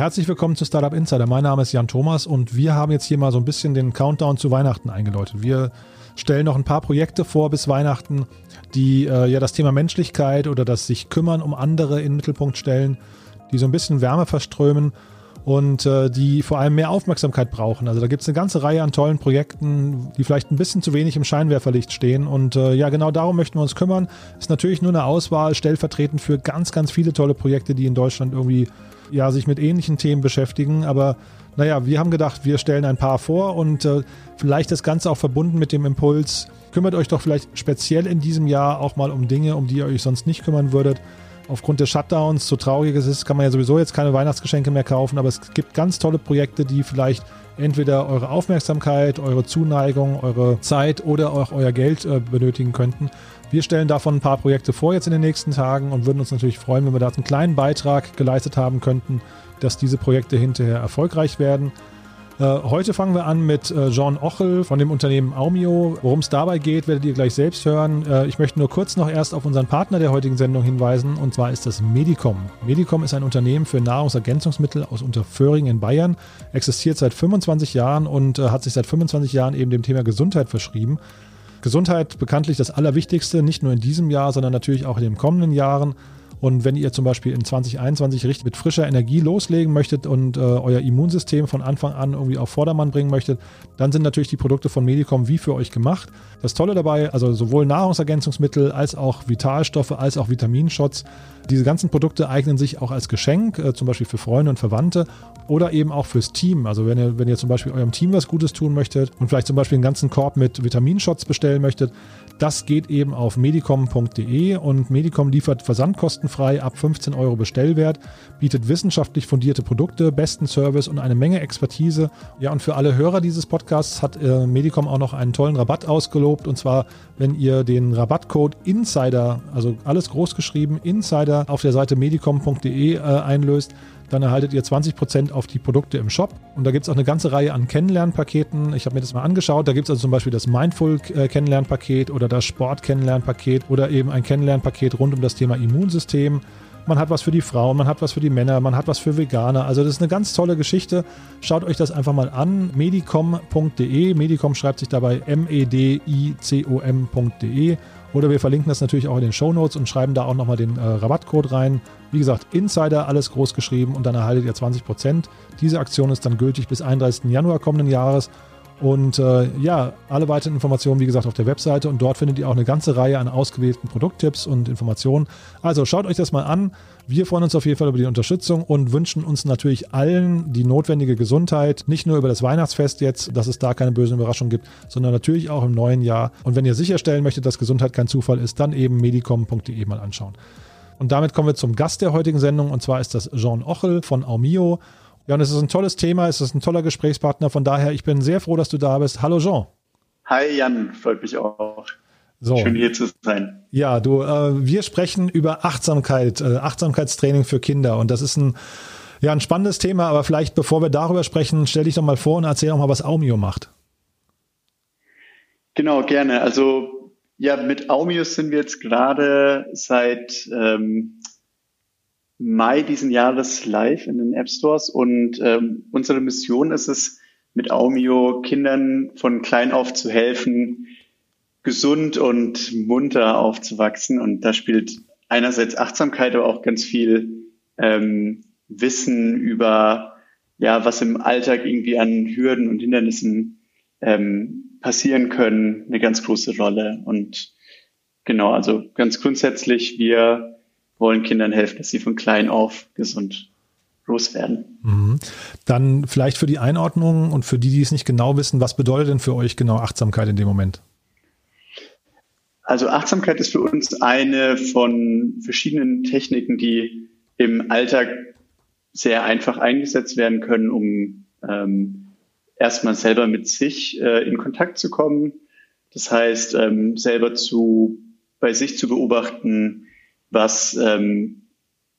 Herzlich willkommen zu Startup Insider. Mein Name ist Jan Thomas und wir haben jetzt hier mal so ein bisschen den Countdown zu Weihnachten eingeläutet. Wir stellen noch ein paar Projekte vor bis Weihnachten, die äh, ja das Thema Menschlichkeit oder das sich kümmern um andere in den Mittelpunkt stellen, die so ein bisschen Wärme verströmen und äh, die vor allem mehr Aufmerksamkeit brauchen. Also da gibt es eine ganze Reihe an tollen Projekten, die vielleicht ein bisschen zu wenig im Scheinwerferlicht stehen. Und äh, ja, genau darum möchten wir uns kümmern. Ist natürlich nur eine Auswahl stellvertretend für ganz, ganz viele tolle Projekte, die in Deutschland irgendwie ja, sich mit ähnlichen Themen beschäftigen. Aber naja, wir haben gedacht, wir stellen ein paar vor und äh, vielleicht das Ganze auch verbunden mit dem Impuls, kümmert euch doch vielleicht speziell in diesem Jahr auch mal um Dinge, um die ihr euch sonst nicht kümmern würdet. Aufgrund des Shutdowns, so traurig es ist, kann man ja sowieso jetzt keine Weihnachtsgeschenke mehr kaufen, aber es gibt ganz tolle Projekte, die vielleicht entweder eure Aufmerksamkeit, eure Zuneigung, eure Zeit oder auch euer Geld äh, benötigen könnten. Wir stellen davon ein paar Projekte vor jetzt in den nächsten Tagen und würden uns natürlich freuen, wenn wir da einen kleinen Beitrag geleistet haben könnten, dass diese Projekte hinterher erfolgreich werden. Äh, heute fangen wir an mit äh, Jean Ochel von dem Unternehmen Aumio. Worum es dabei geht, werdet ihr gleich selbst hören. Äh, ich möchte nur kurz noch erst auf unseren Partner der heutigen Sendung hinweisen und zwar ist das Medicom. Medicom ist ein Unternehmen für Nahrungsergänzungsmittel aus Unterföhring in Bayern, existiert seit 25 Jahren und hat sich seit 25 Jahren eben dem Thema Gesundheit verschrieben. Gesundheit bekanntlich das Allerwichtigste, nicht nur in diesem Jahr, sondern natürlich auch in den kommenden Jahren. Und wenn ihr zum Beispiel in 2021 richtig mit frischer Energie loslegen möchtet und äh, euer Immunsystem von Anfang an irgendwie auf Vordermann bringen möchtet, dann sind natürlich die Produkte von Medicom wie für euch gemacht. Das Tolle dabei, also sowohl Nahrungsergänzungsmittel als auch Vitalstoffe als auch Vitaminshots, diese ganzen Produkte eignen sich auch als Geschenk, äh, zum Beispiel für Freunde und Verwandte oder eben auch fürs Team. Also wenn ihr, wenn ihr zum Beispiel eurem Team was Gutes tun möchtet und vielleicht zum Beispiel einen ganzen Korb mit Vitaminshots bestellen möchtet, das geht eben auf medicom.de und Medicom liefert versandkostenfrei ab 15 Euro Bestellwert, bietet wissenschaftlich fundierte Produkte, besten Service und eine Menge Expertise. Ja, und für alle Hörer dieses Podcasts hat äh, Medicom auch noch einen tollen Rabatt ausgelobt und zwar, wenn ihr den Rabattcode Insider, also alles groß geschrieben, Insider auf der Seite medicom.de äh, einlöst, dann erhaltet ihr 20% auf die Produkte im Shop. Und da gibt es auch eine ganze Reihe an Kennenlernpaketen. Ich habe mir das mal angeschaut. Da gibt es also zum Beispiel das Mindful-Kennenlernpaket oder das Sport-Kennenlernpaket oder eben ein Kennenlernpaket rund um das Thema Immunsystem. Man hat was für die Frauen, man hat was für die Männer, man hat was für Veganer. Also das ist eine ganz tolle Geschichte. Schaut euch das einfach mal an. medicom.de. Medicom schreibt sich dabei M-E-D-I-C-O-M.de. Oder wir verlinken das natürlich auch in den Show Notes und schreiben da auch nochmal den äh, Rabattcode rein. Wie gesagt, Insider, alles groß geschrieben und dann erhaltet ihr 20%. Diese Aktion ist dann gültig bis 31. Januar kommenden Jahres. Und äh, ja, alle weiteren Informationen, wie gesagt, auf der Webseite und dort findet ihr auch eine ganze Reihe an ausgewählten Produkttipps und Informationen. Also schaut euch das mal an. Wir freuen uns auf jeden Fall über die Unterstützung und wünschen uns natürlich allen die notwendige Gesundheit, nicht nur über das Weihnachtsfest jetzt, dass es da keine bösen Überraschungen gibt, sondern natürlich auch im neuen Jahr. Und wenn ihr sicherstellen möchtet, dass Gesundheit kein Zufall ist, dann eben medicom.de mal anschauen. Und damit kommen wir zum Gast der heutigen Sendung und zwar ist das Jean Ochel von Aumio. Ja, und es ist ein tolles Thema, es ist ein toller Gesprächspartner. Von daher, ich bin sehr froh, dass du da bist. Hallo Jean. Hi Jan, freut mich auch. So. Schön hier zu sein. Ja, du, äh, wir sprechen über Achtsamkeit, äh, Achtsamkeitstraining für Kinder. Und das ist ein, ja, ein spannendes Thema, aber vielleicht bevor wir darüber sprechen, stell dich doch mal vor und erzähl doch mal, was Aumio macht. Genau, gerne. Also ja, mit Aumio sind wir jetzt gerade seit ähm, Mai diesen Jahres live in den App Stores und ähm, unsere Mission ist es, mit Aumio Kindern von klein auf zu helfen, gesund und munter aufzuwachsen. Und da spielt einerseits Achtsamkeit, aber auch ganz viel ähm, Wissen über, ja, was im Alltag irgendwie an Hürden und Hindernissen ähm, passieren können, eine ganz große Rolle. Und genau, also ganz grundsätzlich, wir wollen Kindern helfen, dass sie von klein auf gesund groß werden. Mhm. Dann vielleicht für die Einordnung und für die, die es nicht genau wissen, was bedeutet denn für euch genau Achtsamkeit in dem Moment? Also Achtsamkeit ist für uns eine von verschiedenen Techniken, die im Alltag sehr einfach eingesetzt werden können, um ähm, erstmal selber mit sich äh, in Kontakt zu kommen. Das heißt, ähm, selber zu bei sich zu beobachten, was ähm,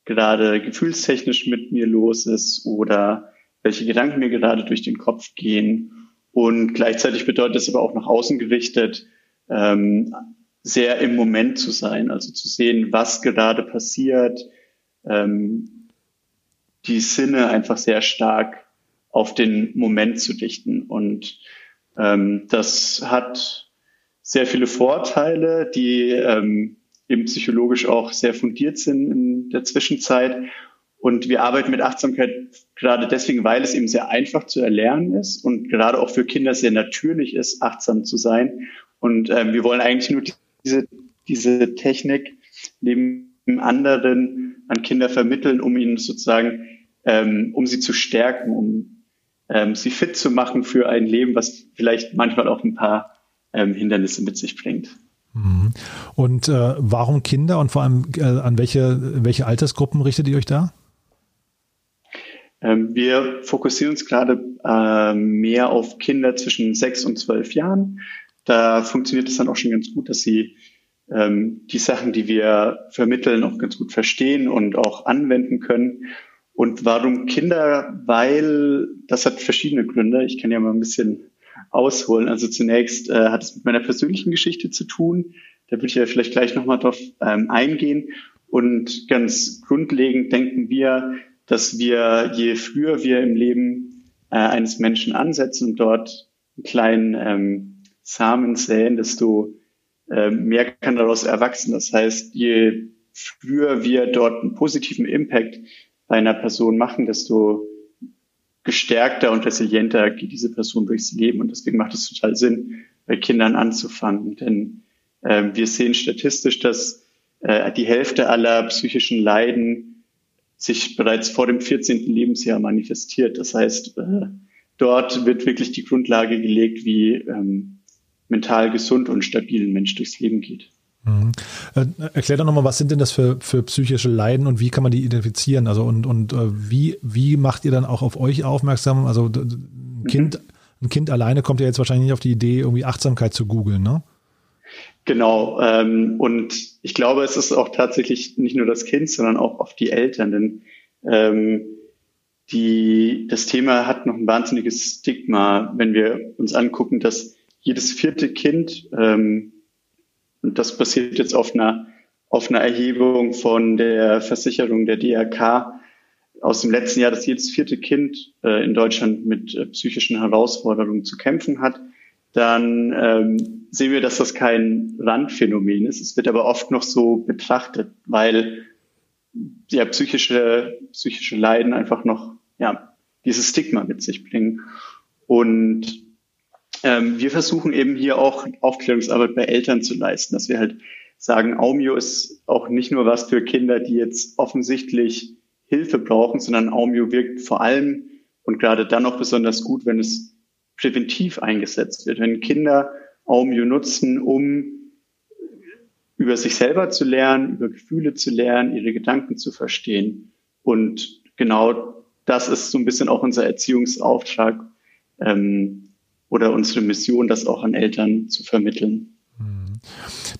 gerade gefühlstechnisch mit mir los ist oder welche Gedanken mir gerade durch den Kopf gehen. Und gleichzeitig bedeutet es aber auch nach außen gerichtet, ähm, sehr im Moment zu sein, also zu sehen, was gerade passiert, ähm, die Sinne einfach sehr stark auf den Moment zu dichten. Und ähm, das hat sehr viele Vorteile, die ähm, eben psychologisch auch sehr fundiert sind in der Zwischenzeit. Und wir arbeiten mit Achtsamkeit gerade deswegen, weil es eben sehr einfach zu erlernen ist und gerade auch für Kinder sehr natürlich ist, achtsam zu sein. Und ähm, wir wollen eigentlich nur diese, diese Technik neben anderen an Kinder vermitteln, um ihnen sozusagen, ähm, um sie zu stärken, um ähm, sie fit zu machen für ein Leben, was vielleicht manchmal auch ein paar ähm, Hindernisse mit sich bringt. Mhm. Und äh, warum Kinder und vor allem äh, an welche, welche Altersgruppen richtet ihr euch da? Ähm, wir fokussieren uns gerade äh, mehr auf Kinder zwischen sechs und zwölf Jahren. Da funktioniert es dann auch schon ganz gut, dass sie ähm, die Sachen, die wir vermitteln, auch ganz gut verstehen und auch anwenden können. Und warum Kinder? Weil das hat verschiedene Gründe. Ich kann ja mal ein bisschen ausholen. Also zunächst äh, hat es mit meiner persönlichen Geschichte zu tun. Da würde ich ja vielleicht gleich nochmal drauf ähm, eingehen. Und ganz grundlegend denken wir, dass wir, je früher wir im Leben äh, eines Menschen ansetzen und dort einen kleinen ähm, Samen säen, desto äh, mehr kann daraus erwachsen. Das heißt, je früher wir dort einen positiven Impact bei einer Person machen, desto gestärkter und resilienter geht diese Person durchs Leben. Und deswegen macht es total Sinn, bei Kindern anzufangen. Denn äh, wir sehen statistisch, dass äh, die Hälfte aller psychischen Leiden sich bereits vor dem 14. Lebensjahr manifestiert. Das heißt, äh, dort wird wirklich die Grundlage gelegt, wie ähm, mental gesund und stabil ein Mensch durchs Leben geht. Mhm. Äh, erklär doch nochmal, was sind denn das für, für psychische Leiden und wie kann man die identifizieren? Also und, und äh, wie, wie macht ihr dann auch auf euch aufmerksam? Also ein Kind, mhm. ein Kind alleine kommt ja jetzt wahrscheinlich nicht auf die Idee, irgendwie Achtsamkeit zu googeln, ne? Genau. Ähm, und ich glaube, es ist auch tatsächlich nicht nur das Kind, sondern auch oft die Eltern. Denn ähm, die, das Thema hat noch ein wahnsinniges Stigma, wenn wir uns angucken, dass jedes vierte Kind ähm, und das basiert jetzt auf einer, auf einer Erhebung von der Versicherung der DRK aus dem letzten Jahr, dass jedes vierte Kind äh, in Deutschland mit äh, psychischen Herausforderungen zu kämpfen hat, dann ähm, sehen wir, dass das kein Randphänomen ist. Es wird aber oft noch so betrachtet, weil ja psychische, psychische Leiden einfach noch ja, dieses Stigma mit sich bringen. Und ähm, wir versuchen eben hier auch Aufklärungsarbeit bei Eltern zu leisten, dass wir halt sagen, Aumio ist auch nicht nur was für Kinder, die jetzt offensichtlich Hilfe brauchen, sondern Aumio wirkt vor allem und gerade dann auch besonders gut, wenn es präventiv eingesetzt wird. Wenn Kinder Aumio nutzen, um über sich selber zu lernen, über Gefühle zu lernen, ihre Gedanken zu verstehen. Und genau das ist so ein bisschen auch unser Erziehungsauftrag, ähm, oder unsere Mission, das auch an Eltern zu vermitteln. Hm.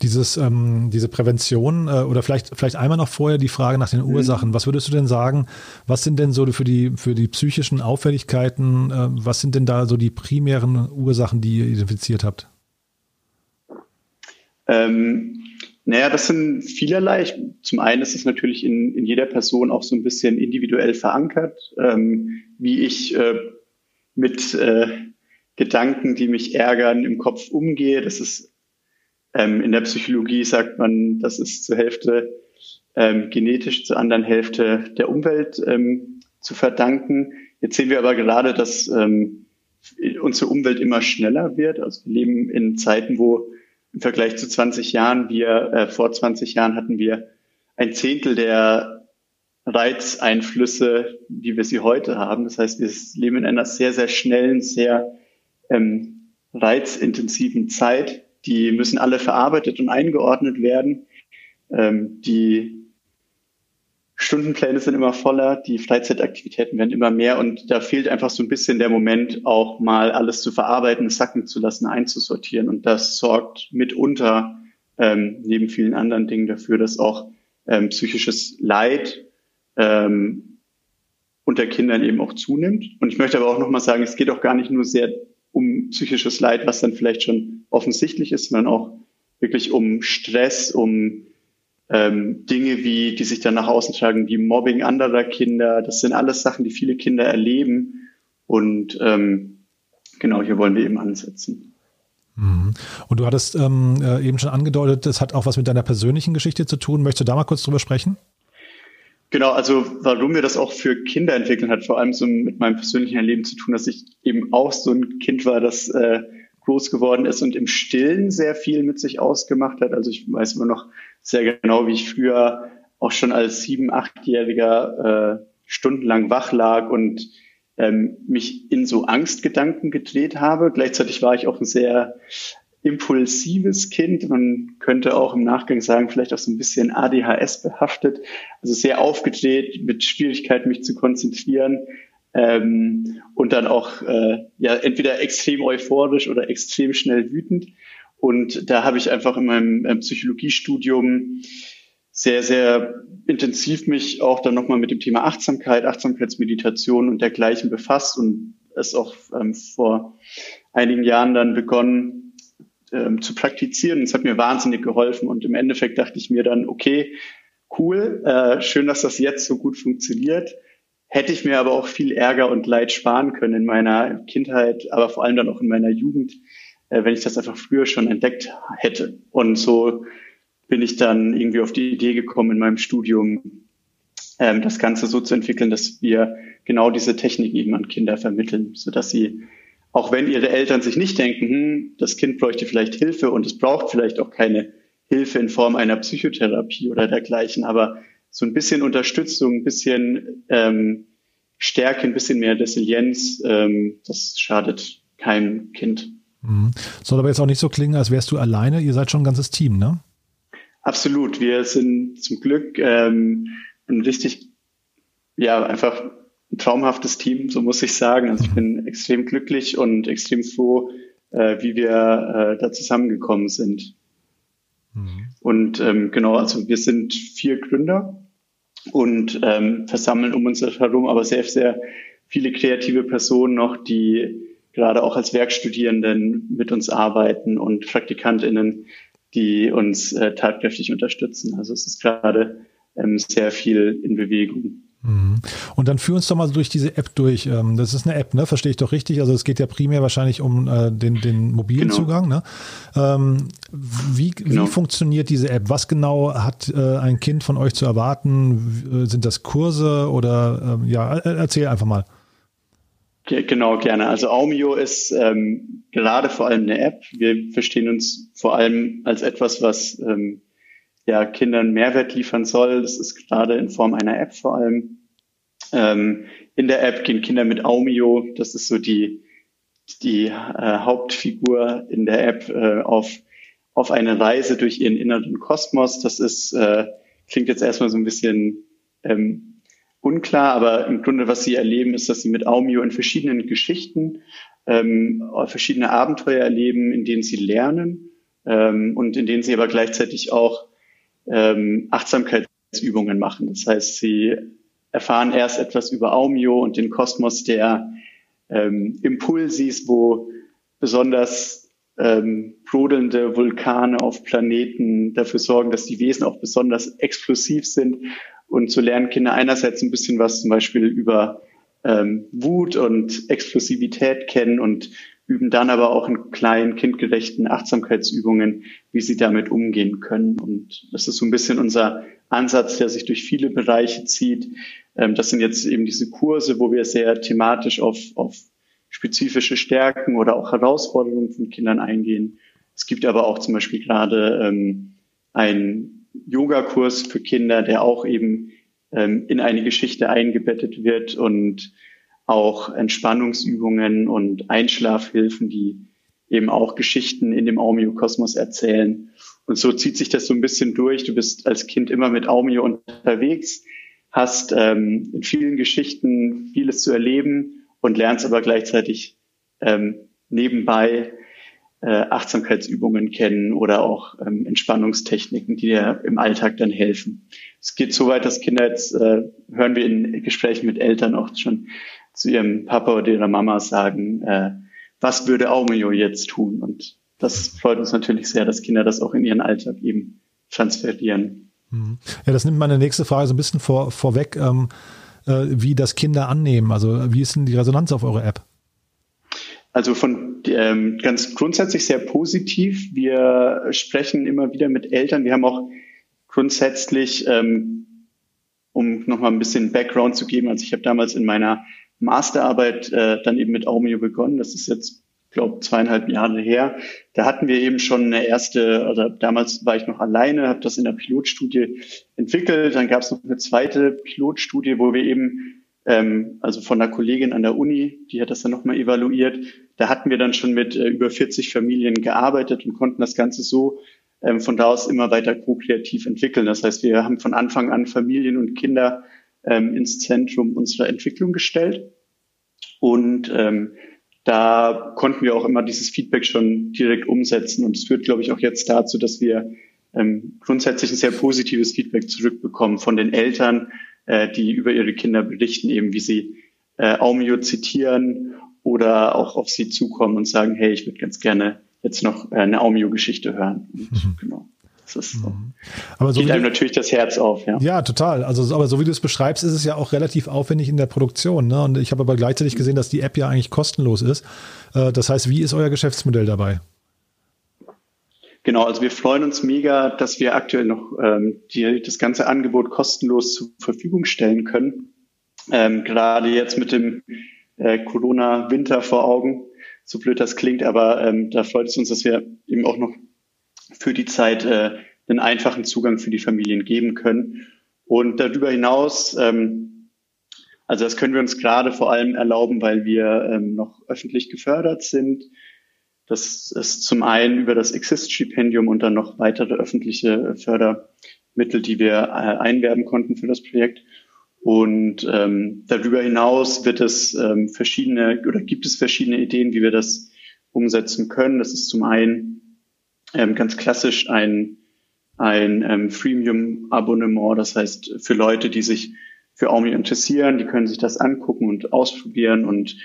Dieses, ähm, diese Prävention äh, oder vielleicht, vielleicht einmal noch vorher die Frage nach den mhm. Ursachen. Was würdest du denn sagen, was sind denn so für die, für die psychischen Auffälligkeiten, äh, was sind denn da so die primären Ursachen, die ihr identifiziert habt? Ähm, naja, das sind vielerlei. Zum einen ist es natürlich in, in jeder Person auch so ein bisschen individuell verankert, ähm, wie ich äh, mit äh, Gedanken, die mich ärgern, im Kopf umgehe. Das ist ähm, in der Psychologie sagt man, das ist zur Hälfte ähm, genetisch, zur anderen Hälfte der Umwelt ähm, zu verdanken. Jetzt sehen wir aber gerade, dass ähm, unsere Umwelt immer schneller wird. Also wir leben in Zeiten, wo im Vergleich zu 20 Jahren wir, äh, vor 20 Jahren hatten wir ein Zehntel der Reizeinflüsse, wie wir sie heute haben. Das heißt, wir leben in einer sehr, sehr schnellen, sehr ähm, reizintensiven Zeit. Die müssen alle verarbeitet und eingeordnet werden. Ähm, die Stundenpläne sind immer voller, die Freizeitaktivitäten werden immer mehr und da fehlt einfach so ein bisschen der Moment, auch mal alles zu verarbeiten, sacken zu lassen, einzusortieren. Und das sorgt mitunter ähm, neben vielen anderen Dingen dafür, dass auch ähm, psychisches Leid ähm, unter Kindern eben auch zunimmt. Und ich möchte aber auch nochmal sagen, es geht auch gar nicht nur sehr um psychisches Leid, was dann vielleicht schon offensichtlich ist, sondern auch wirklich um Stress, um ähm, Dinge wie, die sich dann nach außen tragen, wie Mobbing anderer Kinder. Das sind alles Sachen, die viele Kinder erleben. Und ähm, genau, hier wollen wir eben ansetzen. Mhm. Und du hattest ähm, äh, eben schon angedeutet, das hat auch was mit deiner persönlichen Geschichte zu tun. Möchtest du da mal kurz drüber sprechen? Genau, also warum wir das auch für Kinder entwickeln, hat vor allem so mit meinem persönlichen Erleben zu tun, dass ich eben auch so ein Kind war, das äh, groß geworden ist und im Stillen sehr viel mit sich ausgemacht hat. Also ich weiß immer noch sehr genau, wie ich früher auch schon als sieben, achtjähriger äh, stundenlang wach lag und ähm, mich in so Angstgedanken gedreht habe. Gleichzeitig war ich auch ein sehr impulsives Kind. Man könnte auch im Nachgang sagen, vielleicht auch so ein bisschen ADHS behaftet. Also sehr aufgedreht, mit Schwierigkeit, mich zu konzentrieren. Ähm, und dann auch äh, ja entweder extrem euphorisch oder extrem schnell wütend. Und da habe ich einfach in meinem äh, Psychologiestudium sehr, sehr intensiv mich auch dann nochmal mit dem Thema Achtsamkeit, Achtsamkeitsmeditation und dergleichen befasst und es auch ähm, vor einigen Jahren dann begonnen, ähm, zu praktizieren. Es hat mir wahnsinnig geholfen und im Endeffekt dachte ich mir dann, okay, cool, äh, schön, dass das jetzt so gut funktioniert. Hätte ich mir aber auch viel Ärger und Leid sparen können in meiner Kindheit, aber vor allem dann auch in meiner Jugend, äh, wenn ich das einfach früher schon entdeckt hätte. Und so bin ich dann irgendwie auf die Idee gekommen in meinem Studium, ähm, das Ganze so zu entwickeln, dass wir genau diese Technik eben an Kinder vermitteln, sodass sie auch wenn ihre Eltern sich nicht denken, hm, das Kind bräuchte vielleicht Hilfe und es braucht vielleicht auch keine Hilfe in Form einer Psychotherapie oder dergleichen, aber so ein bisschen Unterstützung, ein bisschen ähm, Stärke, ein bisschen mehr Resilienz, ähm, das schadet keinem Kind. Mhm. Soll aber jetzt auch nicht so klingen, als wärst du alleine. Ihr seid schon ein ganzes Team, ne? Absolut. Wir sind zum Glück ähm, ein richtig, ja, einfach ein traumhaftes Team, so muss ich sagen. Also ich bin extrem glücklich und extrem froh, äh, wie wir äh, da zusammengekommen sind. Mhm. Und ähm, genau, also wir sind vier Gründer und ähm, versammeln um uns herum aber sehr, sehr viele kreative Personen noch, die gerade auch als Werkstudierenden mit uns arbeiten und PraktikantInnen, die uns äh, tatkräftig unterstützen. Also es ist gerade ähm, sehr viel in Bewegung. Mhm. Und dann führ uns doch mal durch diese App durch. Ähm, das ist eine App, ne? Verstehe ich doch richtig. Also es geht ja primär wahrscheinlich um äh, den, den mobilen genau. Zugang. Ne? Ähm, wie, genau. wie funktioniert diese App? Was genau hat äh, ein Kind von euch zu erwarten? Sind das Kurse oder ähm, ja, erzähl einfach mal. Genau, gerne. Also Aumio ist ähm, gerade vor allem eine App. Wir verstehen uns vor allem als etwas, was ähm, ja, Kindern Mehrwert liefern soll. Das ist gerade in Form einer App vor allem. Ähm, in der App gehen Kinder mit Aumio, das ist so die, die äh, Hauptfigur in der App, äh, auf, auf eine Reise durch ihren inneren Kosmos. Das ist, äh, klingt jetzt erstmal so ein bisschen ähm, unklar, aber im Grunde, was sie erleben, ist, dass sie mit Aumio in verschiedenen Geschichten ähm, verschiedene Abenteuer erleben, in denen sie lernen ähm, und in denen sie aber gleichzeitig auch ähm, Achtsamkeitsübungen machen. Das heißt, sie erfahren erst etwas über Aumio und den Kosmos der ähm, Impulsis, wo besonders ähm, brodelnde Vulkane auf Planeten dafür sorgen, dass die Wesen auch besonders explosiv sind. Und so lernen Kinder einerseits ein bisschen was zum Beispiel über ähm, Wut und Explosivität kennen und üben dann aber auch in kleinen, kindgerechten Achtsamkeitsübungen, wie sie damit umgehen können. Und das ist so ein bisschen unser Ansatz, der sich durch viele Bereiche zieht. Ähm, das sind jetzt eben diese Kurse, wo wir sehr thematisch auf, auf spezifische Stärken oder auch Herausforderungen von Kindern eingehen. Es gibt aber auch zum Beispiel gerade ähm, einen Yogakurs für Kinder, der auch eben ähm, in eine Geschichte eingebettet wird und auch Entspannungsübungen und Einschlafhilfen, die eben auch Geschichten in dem Aumio-Kosmos erzählen. Und so zieht sich das so ein bisschen durch. Du bist als Kind immer mit Aumio unterwegs, hast ähm, in vielen Geschichten vieles zu erleben und lernst aber gleichzeitig ähm, nebenbei äh, Achtsamkeitsübungen kennen oder auch ähm, Entspannungstechniken, die dir im Alltag dann helfen. Es geht so weit, dass Kinder jetzt, äh, hören wir in Gesprächen mit Eltern auch schon, zu ihrem Papa oder ihrer Mama sagen, äh, was würde Aumio jetzt tun? Und das freut uns natürlich sehr, dass Kinder das auch in ihren Alltag eben transferieren. Mhm. Ja, das nimmt meine nächste Frage so ein bisschen vor, vorweg, ähm, äh, wie das Kinder annehmen. Also wie ist denn die Resonanz auf eure App? Also von ähm, ganz grundsätzlich sehr positiv. Wir sprechen immer wieder mit Eltern. Wir haben auch grundsätzlich, ähm, um nochmal ein bisschen Background zu geben, also ich habe damals in meiner Masterarbeit äh, dann eben mit Aumio begonnen. Das ist jetzt, glaube zweieinhalb Jahre her. Da hatten wir eben schon eine erste, also damals war ich noch alleine, habe das in der Pilotstudie entwickelt. Dann gab es noch eine zweite Pilotstudie, wo wir eben ähm, also von einer Kollegin an der Uni, die hat das dann nochmal evaluiert. Da hatten wir dann schon mit äh, über 40 Familien gearbeitet und konnten das Ganze so ähm, von da aus immer weiter ko-kreativ entwickeln. Das heißt, wir haben von Anfang an Familien und Kinder ähm, ins Zentrum unserer Entwicklung gestellt. Und ähm, da konnten wir auch immer dieses Feedback schon direkt umsetzen. Und es führt, glaube ich, auch jetzt dazu, dass wir ähm, grundsätzlich ein sehr positives Feedback zurückbekommen von den Eltern, äh, die über ihre Kinder berichten, eben wie sie äh, Aumio zitieren oder auch auf sie zukommen und sagen, hey, ich würde ganz gerne jetzt noch äh, eine Aumio-Geschichte hören. Und, mhm. Genau. Das ist. Mhm. Aber so geht einem natürlich das Herz auf, ja. Ja, total. Also, aber so wie du es beschreibst, ist es ja auch relativ aufwendig in der Produktion. Ne? Und ich habe aber gleichzeitig gesehen, dass die App ja eigentlich kostenlos ist. Äh, das heißt, wie ist euer Geschäftsmodell dabei? Genau, also wir freuen uns mega, dass wir aktuell noch ähm, die, das ganze Angebot kostenlos zur Verfügung stellen können. Ähm, gerade jetzt mit dem äh, Corona-Winter vor Augen, so blöd das klingt, aber ähm, da freut es uns, dass wir eben auch noch für die Zeit äh, einen einfachen Zugang für die Familien geben können. Und darüber hinaus, ähm, also das können wir uns gerade vor allem erlauben, weil wir ähm, noch öffentlich gefördert sind das ist zum einen über das Exist-Stipendium und dann noch weitere öffentliche Fördermittel, die wir äh, einwerben konnten für das Projekt. Und ähm, darüber hinaus wird es ähm, verschiedene oder gibt es verschiedene Ideen, wie wir das umsetzen können. Das ist zum einen ähm, ganz klassisch ein, ein ähm, Freemium-Abonnement, das heißt für Leute, die sich für Aumi interessieren, die können sich das angucken und ausprobieren und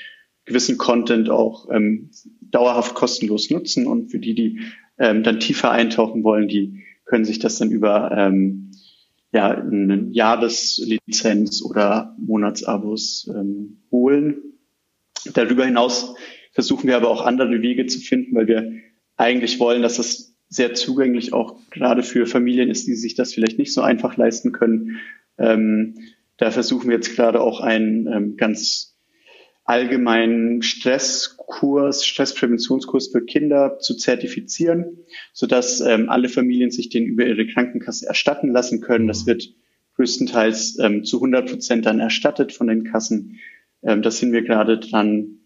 gewissen Content auch ähm, dauerhaft kostenlos nutzen und für die, die ähm, dann tiefer eintauchen wollen, die können sich das dann über ähm, ja, eine Jahreslizenz oder Monatsabos ähm, holen. Darüber hinaus versuchen wir aber auch andere Wege zu finden, weil wir eigentlich wollen, dass das sehr zugänglich auch gerade für Familien ist, die sich das vielleicht nicht so einfach leisten können. Ähm, da versuchen wir jetzt gerade auch einen ähm, ganz allgemeinen Stresskurs, Stresspräventionskurs für Kinder zu zertifizieren, sodass ähm, alle Familien sich den über ihre Krankenkasse erstatten lassen können. Das wird größtenteils ähm, zu 100 Prozent dann erstattet von den Kassen. Ähm, das sind wir gerade dran.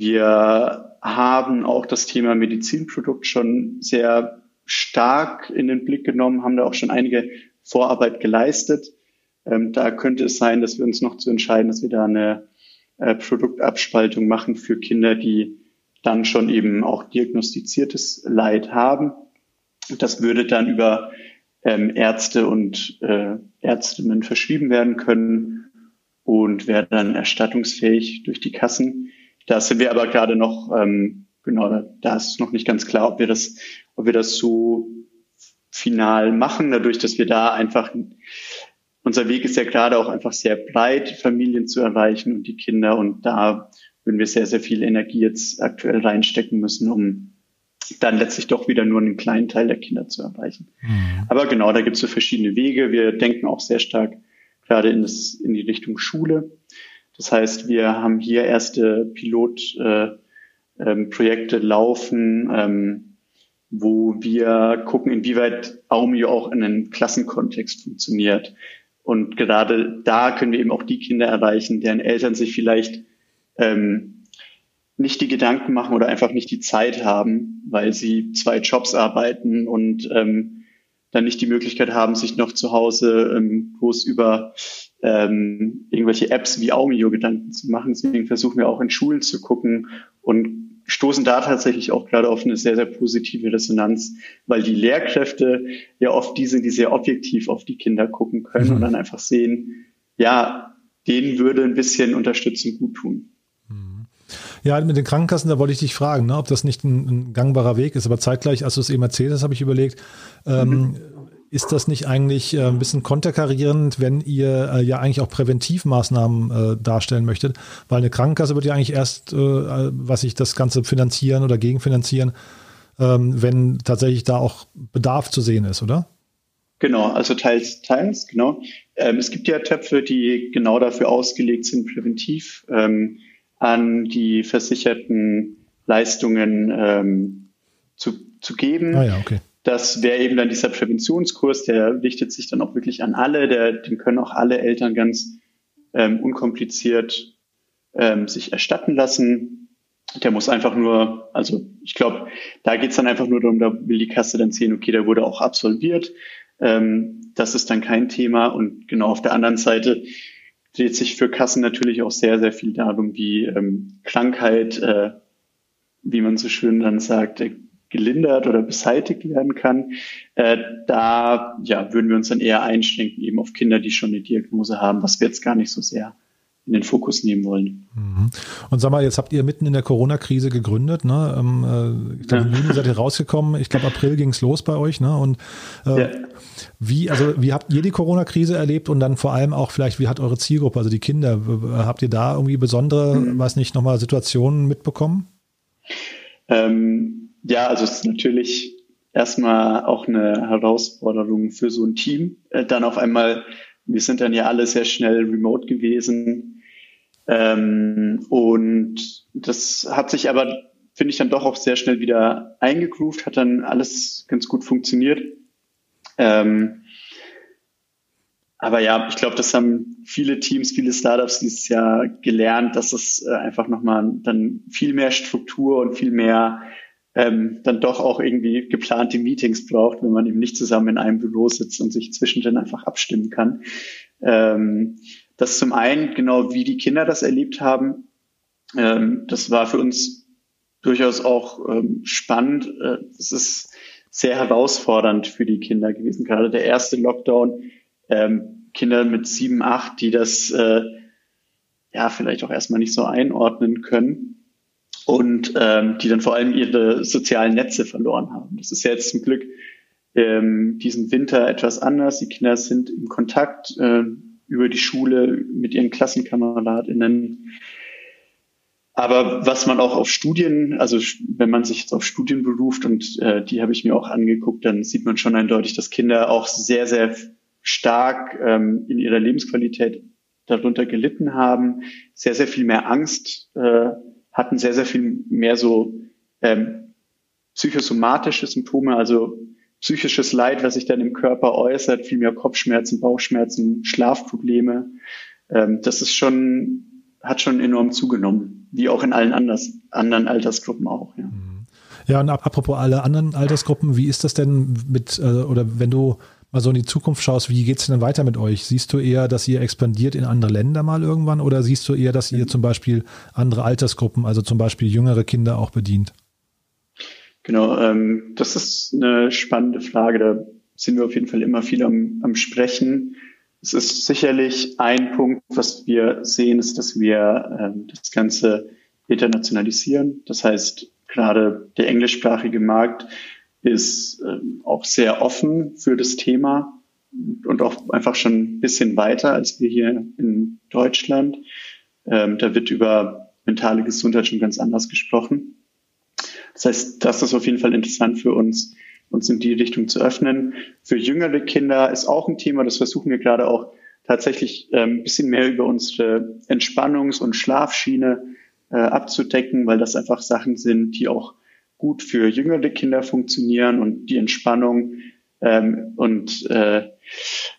Wir haben auch das Thema Medizinprodukt schon sehr stark in den Blick genommen, haben da auch schon einige Vorarbeit geleistet. Ähm, da könnte es sein, dass wir uns noch zu entscheiden, dass wir da eine äh, Produktabspaltung machen für Kinder, die dann schon eben auch diagnostiziertes Leid haben. Das würde dann über ähm, Ärzte und äh, Ärztinnen verschrieben werden können und wäre dann erstattungsfähig durch die Kassen. Da sind wir aber gerade noch, ähm, genau, da ist noch nicht ganz klar, ob wir das, ob wir das so final machen, dadurch, dass wir da einfach unser Weg ist ja gerade auch einfach sehr breit, Familien zu erreichen und die Kinder. Und da würden wir sehr, sehr viel Energie jetzt aktuell reinstecken müssen, um dann letztlich doch wieder nur einen kleinen Teil der Kinder zu erreichen. Mhm. Aber genau, da gibt es so verschiedene Wege. Wir denken auch sehr stark gerade in, das, in die Richtung Schule. Das heißt, wir haben hier erste Pilotprojekte äh, ähm, laufen, ähm, wo wir gucken, inwieweit Aumio auch in einem Klassenkontext funktioniert. Und gerade da können wir eben auch die Kinder erreichen, deren Eltern sich vielleicht ähm, nicht die Gedanken machen oder einfach nicht die Zeit haben, weil sie zwei Jobs arbeiten und ähm, dann nicht die Möglichkeit haben, sich noch zu Hause ähm, groß über ähm, irgendwelche Apps wie Aumio Gedanken zu machen. Deswegen versuchen wir auch in Schulen zu gucken und stoßen da tatsächlich auch gerade auf eine sehr, sehr positive Resonanz, weil die Lehrkräfte ja oft die sind, die sehr objektiv auf die Kinder gucken können mhm. und dann einfach sehen, ja, denen würde ein bisschen Unterstützung gut tun. Mhm. Ja, mit den Krankenkassen, da wollte ich dich fragen, ne, ob das nicht ein, ein, gangbarer Weg ist. Aber zeitgleich, als du es eben erzählt hast, habe ich überlegt, ähm, mhm. Ist das nicht eigentlich äh, ein bisschen konterkarierend, wenn ihr äh, ja eigentlich auch Präventivmaßnahmen äh, darstellen möchtet? Weil eine Krankenkasse wird ja eigentlich erst, äh, was sich das Ganze finanzieren oder gegenfinanzieren, ähm, wenn tatsächlich da auch Bedarf zu sehen ist, oder? Genau, also teils, teils, genau. Ähm, es gibt ja Töpfe, die genau dafür ausgelegt sind, präventiv ähm, an die versicherten Leistungen ähm, zu, zu geben. Ah ja, okay. Das wäre eben dann dieser Präventionskurs, der richtet sich dann auch wirklich an alle, der, den können auch alle Eltern ganz ähm, unkompliziert ähm, sich erstatten lassen. Der muss einfach nur, also ich glaube, da geht es dann einfach nur darum, da will die Kasse dann sehen, okay, der wurde auch absolviert. Ähm, das ist dann kein Thema. Und genau auf der anderen Seite dreht sich für Kassen natürlich auch sehr, sehr viel darum, wie ähm, Krankheit, äh, wie man so schön dann sagt, gelindert oder beseitigt werden kann. Äh, da ja, würden wir uns dann eher einschränken, eben auf Kinder, die schon eine Diagnose haben, was wir jetzt gar nicht so sehr in den Fokus nehmen wollen. Mhm. Und sag mal, jetzt habt ihr mitten in der Corona-Krise gegründet, ne? Ähm, äh, ich glaube, im Juni seid ihr rausgekommen. Ich glaube, April ging es los bei euch, ne? Und äh, ja. wie, also wie habt ihr die Corona-Krise erlebt und dann vor allem auch vielleicht, wie hat eure Zielgruppe, also die Kinder, habt ihr da irgendwie besondere, mhm. weiß nicht, nochmal Situationen mitbekommen? Ähm, ja, also es ist natürlich erstmal auch eine Herausforderung für so ein Team. Äh, dann auf einmal, wir sind dann ja alle sehr schnell remote gewesen. Ähm, und das hat sich aber, finde ich, dann doch auch sehr schnell wieder eingegroovt, hat dann alles ganz gut funktioniert. Ähm, aber ja, ich glaube, das haben viele Teams, viele Startups dieses Jahr gelernt, dass es äh, einfach nochmal dann viel mehr Struktur und viel mehr ähm, dann doch auch irgendwie geplante Meetings braucht, wenn man eben nicht zusammen in einem Büro sitzt und sich zwischendrin einfach abstimmen kann. Ähm, das zum einen genau, wie die Kinder das erlebt haben. Ähm, das war für uns durchaus auch ähm, spannend. Äh, es ist sehr herausfordernd für die Kinder gewesen. Gerade der erste Lockdown, ähm, Kinder mit sieben, acht, die das äh, ja vielleicht auch erstmal nicht so einordnen können und ähm, die dann vor allem ihre sozialen Netze verloren haben. Das ist ja jetzt zum Glück ähm, diesen Winter etwas anders. Die Kinder sind im Kontakt äh, über die Schule mit ihren KlassenkameradInnen. Aber was man auch auf Studien, also wenn man sich jetzt auf Studien beruft und äh, die habe ich mir auch angeguckt, dann sieht man schon eindeutig, dass Kinder auch sehr, sehr stark ähm, in ihrer Lebensqualität darunter gelitten haben, sehr, sehr viel mehr Angst äh, hatten sehr, sehr viel mehr so ähm, psychosomatische Symptome, also psychisches Leid, was sich dann im Körper äußert, viel mehr Kopfschmerzen, Bauchschmerzen, Schlafprobleme. Ähm, das ist schon, hat schon enorm zugenommen, wie auch in allen anders, anderen Altersgruppen auch. Ja. Mhm. ja, und apropos alle anderen Altersgruppen, wie ist das denn mit, äh, oder wenn du mal so in die Zukunft schaust, wie geht es denn weiter mit euch? Siehst du eher, dass ihr expandiert in andere Länder mal irgendwann oder siehst du eher, dass ihr zum Beispiel andere Altersgruppen, also zum Beispiel jüngere Kinder auch bedient? Genau, ähm, das ist eine spannende Frage. Da sind wir auf jeden Fall immer viel am, am Sprechen. Es ist sicherlich ein Punkt, was wir sehen, ist, dass wir ähm, das Ganze internationalisieren. Das heißt, gerade der englischsprachige Markt ist ähm, auch sehr offen für das Thema und auch einfach schon ein bisschen weiter als wir hier in Deutschland. Ähm, da wird über mentale Gesundheit schon ganz anders gesprochen. Das heißt, das ist auf jeden Fall interessant für uns, uns in die Richtung zu öffnen. Für jüngere Kinder ist auch ein Thema, das versuchen wir gerade auch tatsächlich ähm, ein bisschen mehr über unsere Entspannungs- und Schlafschiene äh, abzudecken, weil das einfach Sachen sind, die auch gut für jüngere Kinder funktionieren und die Entspannung ähm, und äh,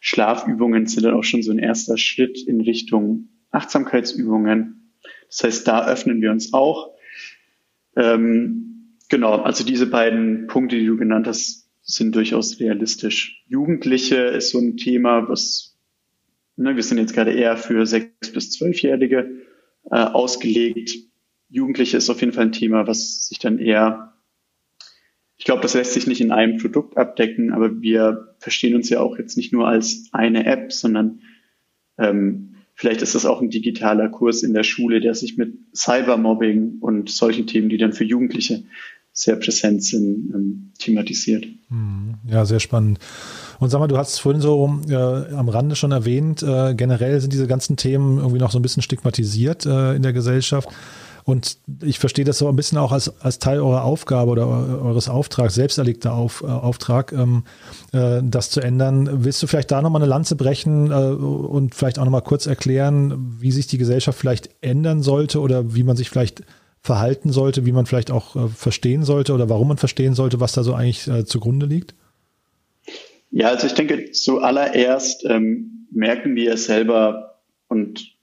Schlafübungen sind dann auch schon so ein erster Schritt in Richtung Achtsamkeitsübungen. Das heißt, da öffnen wir uns auch. Ähm, genau, also diese beiden Punkte, die du genannt hast, sind durchaus realistisch. Jugendliche ist so ein Thema, was ne, wir sind jetzt gerade eher für sechs bis zwölfjährige äh, ausgelegt. Jugendliche ist auf jeden Fall ein Thema, was sich dann eher, ich glaube, das lässt sich nicht in einem Produkt abdecken, aber wir verstehen uns ja auch jetzt nicht nur als eine App, sondern ähm, vielleicht ist das auch ein digitaler Kurs in der Schule, der sich mit Cybermobbing und solchen Themen, die dann für Jugendliche sehr präsent sind, ähm, thematisiert. Hm, ja, sehr spannend. Und sag mal, du hast es vorhin so äh, am Rande schon erwähnt, äh, generell sind diese ganzen Themen irgendwie noch so ein bisschen stigmatisiert äh, in der Gesellschaft. Und ich verstehe das so ein bisschen auch als, als Teil eurer Aufgabe oder eures Auftrags, selbst erlegter Auf, äh, Auftrag, ähm, äh, das zu ändern. Willst du vielleicht da nochmal eine Lanze brechen äh, und vielleicht auch nochmal kurz erklären, wie sich die Gesellschaft vielleicht ändern sollte oder wie man sich vielleicht verhalten sollte, wie man vielleicht auch äh, verstehen sollte oder warum man verstehen sollte, was da so eigentlich äh, zugrunde liegt? Ja, also ich denke, zuallererst ähm, merken wir selber und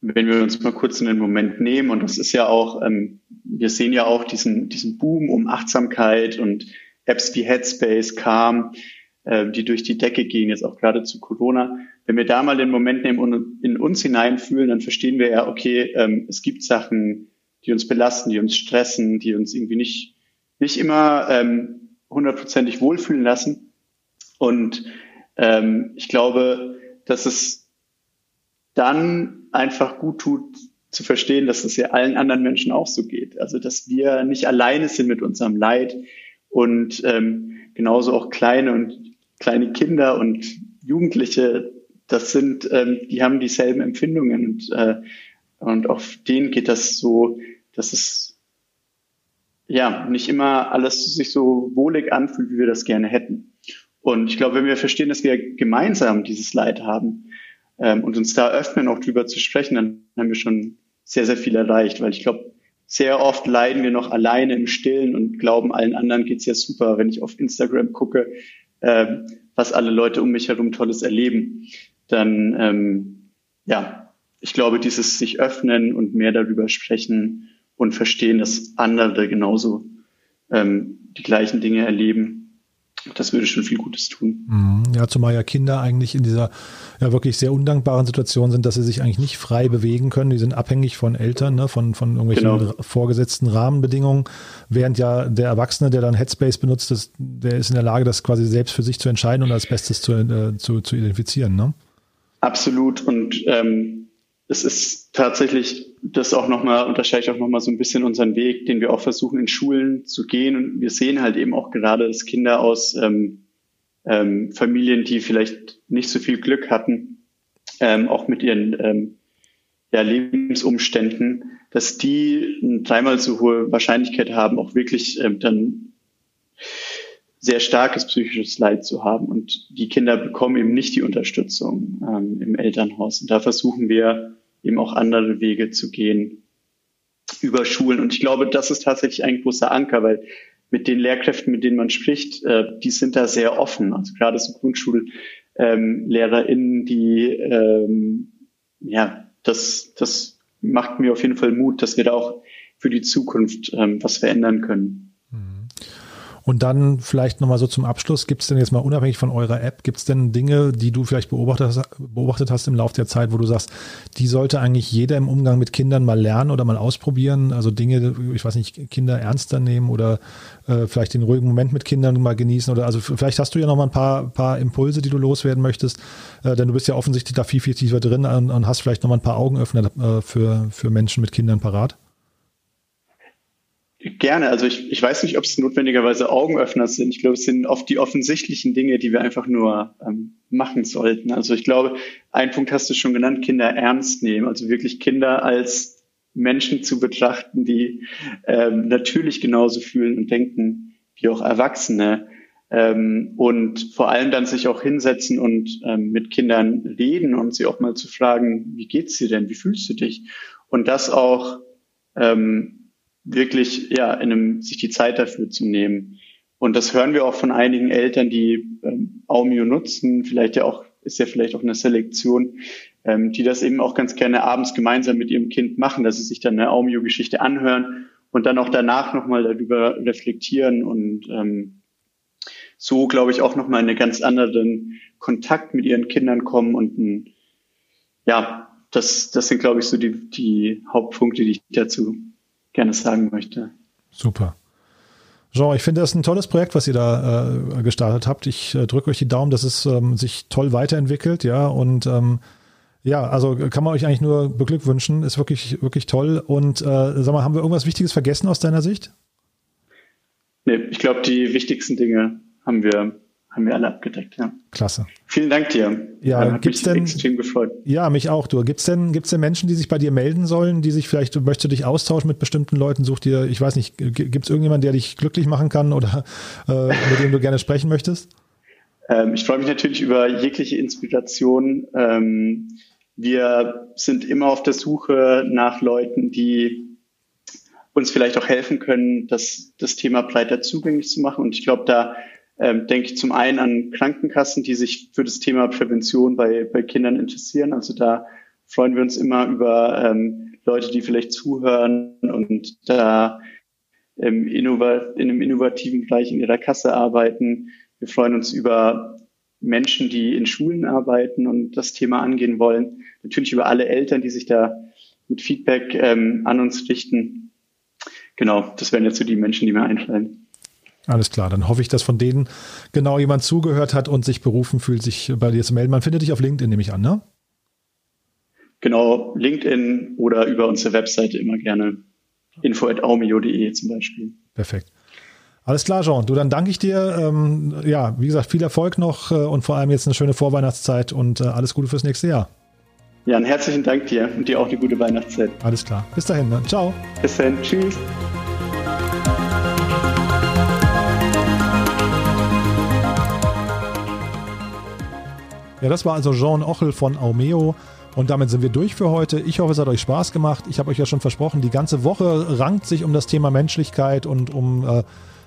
wenn wir uns mal kurz in den Moment nehmen, und das ist ja auch, ähm, wir sehen ja auch diesen, diesen Boom um Achtsamkeit und Apps wie Headspace, Calm, äh, die durch die Decke gehen, jetzt auch gerade zu Corona. Wenn wir da mal den Moment nehmen und in uns hineinfühlen, dann verstehen wir ja, okay, ähm, es gibt Sachen, die uns belasten, die uns stressen, die uns irgendwie nicht, nicht immer ähm, hundertprozentig wohlfühlen lassen. Und ähm, ich glaube, dass es dann einfach gut tut, zu verstehen, dass es ja allen anderen Menschen auch so geht. Also dass wir nicht alleine sind mit unserem Leid und ähm, genauso auch kleine und kleine Kinder und Jugendliche, das sind, ähm, die haben dieselben Empfindungen und, äh, und auf denen geht das so, dass es ja nicht immer alles sich so wohlig anfühlt, wie wir das gerne hätten. Und ich glaube, wenn wir verstehen, dass wir gemeinsam dieses Leid haben, ähm, und uns da öffnen, auch drüber zu sprechen, dann haben wir schon sehr, sehr viel erreicht, weil ich glaube, sehr oft leiden wir noch alleine im Stillen und glauben, allen anderen geht's ja super, wenn ich auf Instagram gucke, ähm, was alle Leute um mich herum Tolles erleben. Dann, ähm, ja, ich glaube, dieses sich öffnen und mehr darüber sprechen und verstehen, dass andere genauso ähm, die gleichen Dinge erleben, das würde schon viel Gutes tun. Mhm. Ja, zumal ja Kinder eigentlich in dieser ja wirklich sehr undankbaren Situation sind, dass sie sich eigentlich nicht frei bewegen können. Die sind abhängig von Eltern, ne, von, von irgendwelchen genau. vorgesetzten Rahmenbedingungen, während ja der Erwachsene, der dann Headspace benutzt, ist, der ist in der Lage, das quasi selbst für sich zu entscheiden und als Bestes zu, äh, zu, zu identifizieren. Ne? Absolut. Und ähm, es ist tatsächlich das auch nochmal, unterscheidet auch nochmal so ein bisschen unseren Weg, den wir auch versuchen in Schulen zu gehen. Und wir sehen halt eben auch gerade, dass Kinder aus ähm, ähm, Familien, die vielleicht nicht so viel Glück hatten, ähm, auch mit ihren ähm, ja, Lebensumständen, dass die eine dreimal so hohe Wahrscheinlichkeit haben, auch wirklich ähm, dann sehr starkes psychisches Leid zu haben. Und die Kinder bekommen eben nicht die Unterstützung ähm, im Elternhaus. Und da versuchen wir eben auch andere Wege zu gehen über Schulen. Und ich glaube, das ist tatsächlich ein großer Anker, weil mit den Lehrkräften, mit denen man spricht, äh, die sind da sehr offen. Also gerade so GrundschullehrerInnen, die, ähm, ja, das, das macht mir auf jeden Fall Mut, dass wir da auch für die Zukunft ähm, was verändern können. Und dann vielleicht nochmal so zum Abschluss, gibt es denn jetzt mal unabhängig von eurer App, gibt es denn Dinge, die du vielleicht beobachtet hast, beobachtet hast im Laufe der Zeit, wo du sagst, die sollte eigentlich jeder im Umgang mit Kindern mal lernen oder mal ausprobieren? Also Dinge, ich weiß nicht, Kinder ernster nehmen oder äh, vielleicht den ruhigen Moment mit Kindern mal genießen oder also vielleicht hast du ja noch mal ein paar, paar Impulse, die du loswerden möchtest, äh, denn du bist ja offensichtlich da viel, viel tiefer drin und, und hast vielleicht noch mal ein paar Augenöffner äh, für, für Menschen mit Kindern parat. Gerne. Also ich, ich weiß nicht, ob es notwendigerweise Augenöffner sind. Ich glaube, es sind oft die offensichtlichen Dinge, die wir einfach nur ähm, machen sollten. Also ich glaube, ein Punkt hast du schon genannt, Kinder ernst nehmen. Also wirklich Kinder als Menschen zu betrachten, die ähm, natürlich genauso fühlen und denken wie auch Erwachsene. Ähm, und vor allem dann sich auch hinsetzen und ähm, mit Kindern reden und sie auch mal zu fragen, wie geht's dir denn? Wie fühlst du dich? Und das auch ähm, wirklich ja in einem, sich die Zeit dafür zu nehmen. Und das hören wir auch von einigen Eltern, die ähm, Aumio nutzen, vielleicht ja auch, ist ja vielleicht auch eine Selektion, ähm, die das eben auch ganz gerne abends gemeinsam mit ihrem Kind machen, dass sie sich dann eine Aumio-Geschichte anhören und dann auch danach nochmal darüber reflektieren und ähm, so, glaube ich, auch nochmal in einen ganz anderen Kontakt mit ihren Kindern kommen und ein, ja, das, das sind, glaube ich, so die, die Hauptpunkte, die ich dazu gerne sagen möchte. Super. Jean, ich finde das ein tolles Projekt, was ihr da äh, gestartet habt. Ich äh, drücke euch die Daumen, dass es ähm, sich toll weiterentwickelt, ja. Und ähm, ja, also kann man euch eigentlich nur beglückwünschen. Ist wirklich, wirklich toll. Und äh, sag mal, haben wir irgendwas Wichtiges vergessen aus deiner Sicht? Nee, ich glaube, die wichtigsten Dinge haben wir haben wir alle abgedeckt, ja. Klasse. Vielen Dank dir. Ja, hat gibt's mich denn, extrem gefreut. Ja, mich auch, du. Gibt es denn, gibt's denn Menschen, die sich bei dir melden sollen, die sich vielleicht, möchtest du dich austauschen mit bestimmten Leuten, such dir, ich weiß nicht, gibt es irgendjemanden, der dich glücklich machen kann oder äh, mit dem du gerne sprechen möchtest? Ähm, ich freue mich natürlich über jegliche Inspiration. Ähm, wir sind immer auf der Suche nach Leuten, die uns vielleicht auch helfen können, das, das Thema breiter zugänglich zu machen. Und ich glaube, da ähm, denke ich zum einen an Krankenkassen, die sich für das Thema Prävention bei, bei Kindern interessieren. Also da freuen wir uns immer über ähm, Leute, die vielleicht zuhören und da Innova in einem innovativen Bereich in ihrer Kasse arbeiten. Wir freuen uns über Menschen, die in Schulen arbeiten und das Thema angehen wollen. Natürlich über alle Eltern, die sich da mit Feedback ähm, an uns richten. Genau, das wären jetzt so die Menschen, die mir einfallen. Alles klar, dann hoffe ich, dass von denen genau jemand zugehört hat und sich berufen fühlt, sich bei dir zu melden. Man findet dich auf LinkedIn, nehme ich an, ne? Genau, LinkedIn oder über unsere Webseite immer gerne info.aumio.de zum Beispiel. Perfekt. Alles klar, Jean. Du, dann danke ich dir. Ähm, ja, wie gesagt, viel Erfolg noch äh, und vor allem jetzt eine schöne Vorweihnachtszeit und äh, alles Gute fürs nächste Jahr. Ja, einen herzlichen Dank dir und dir auch eine gute Weihnachtszeit. Alles klar. Bis dahin. Ne? Ciao. Bis dann. Tschüss. Ja, das war also Jean Ochel von Aumeo. Und damit sind wir durch für heute. Ich hoffe, es hat euch Spaß gemacht. Ich habe euch ja schon versprochen, die ganze Woche rankt sich um das Thema Menschlichkeit und um äh,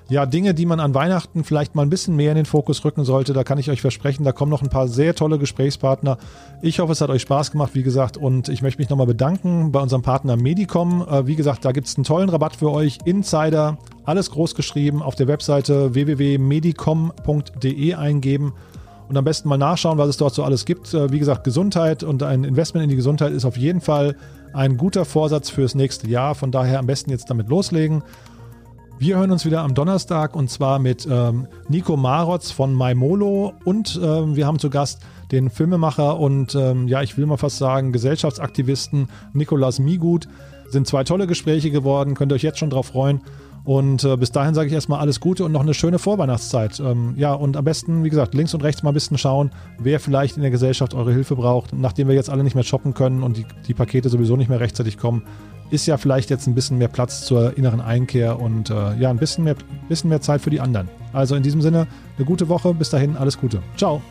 ja, Dinge, die man an Weihnachten vielleicht mal ein bisschen mehr in den Fokus rücken sollte. Da kann ich euch versprechen, da kommen noch ein paar sehr tolle Gesprächspartner. Ich hoffe, es hat euch Spaß gemacht, wie gesagt. Und ich möchte mich nochmal bedanken bei unserem Partner Medicom. Äh, wie gesagt, da gibt es einen tollen Rabatt für euch. Insider, alles groß geschrieben, auf der Webseite www.medicom.de eingeben und am besten mal nachschauen, was es dort so alles gibt. Äh, wie gesagt, Gesundheit und ein Investment in die Gesundheit ist auf jeden Fall ein guter Vorsatz fürs nächste Jahr. Von daher am besten jetzt damit loslegen. Wir hören uns wieder am Donnerstag und zwar mit ähm, Nico Marotz von Maimolo und ähm, wir haben zu Gast den Filmemacher und ähm, ja, ich will mal fast sagen, Gesellschaftsaktivisten Nikolas Migut. Sind zwei tolle Gespräche geworden, könnt ihr euch jetzt schon drauf freuen. Und äh, bis dahin sage ich erstmal alles Gute und noch eine schöne Vorweihnachtszeit. Ähm, ja, und am besten, wie gesagt, links und rechts mal ein bisschen schauen, wer vielleicht in der Gesellschaft eure Hilfe braucht. Nachdem wir jetzt alle nicht mehr shoppen können und die, die Pakete sowieso nicht mehr rechtzeitig kommen, ist ja vielleicht jetzt ein bisschen mehr Platz zur inneren Einkehr und äh, ja, ein bisschen mehr, bisschen mehr Zeit für die anderen. Also in diesem Sinne, eine gute Woche. Bis dahin, alles Gute. Ciao.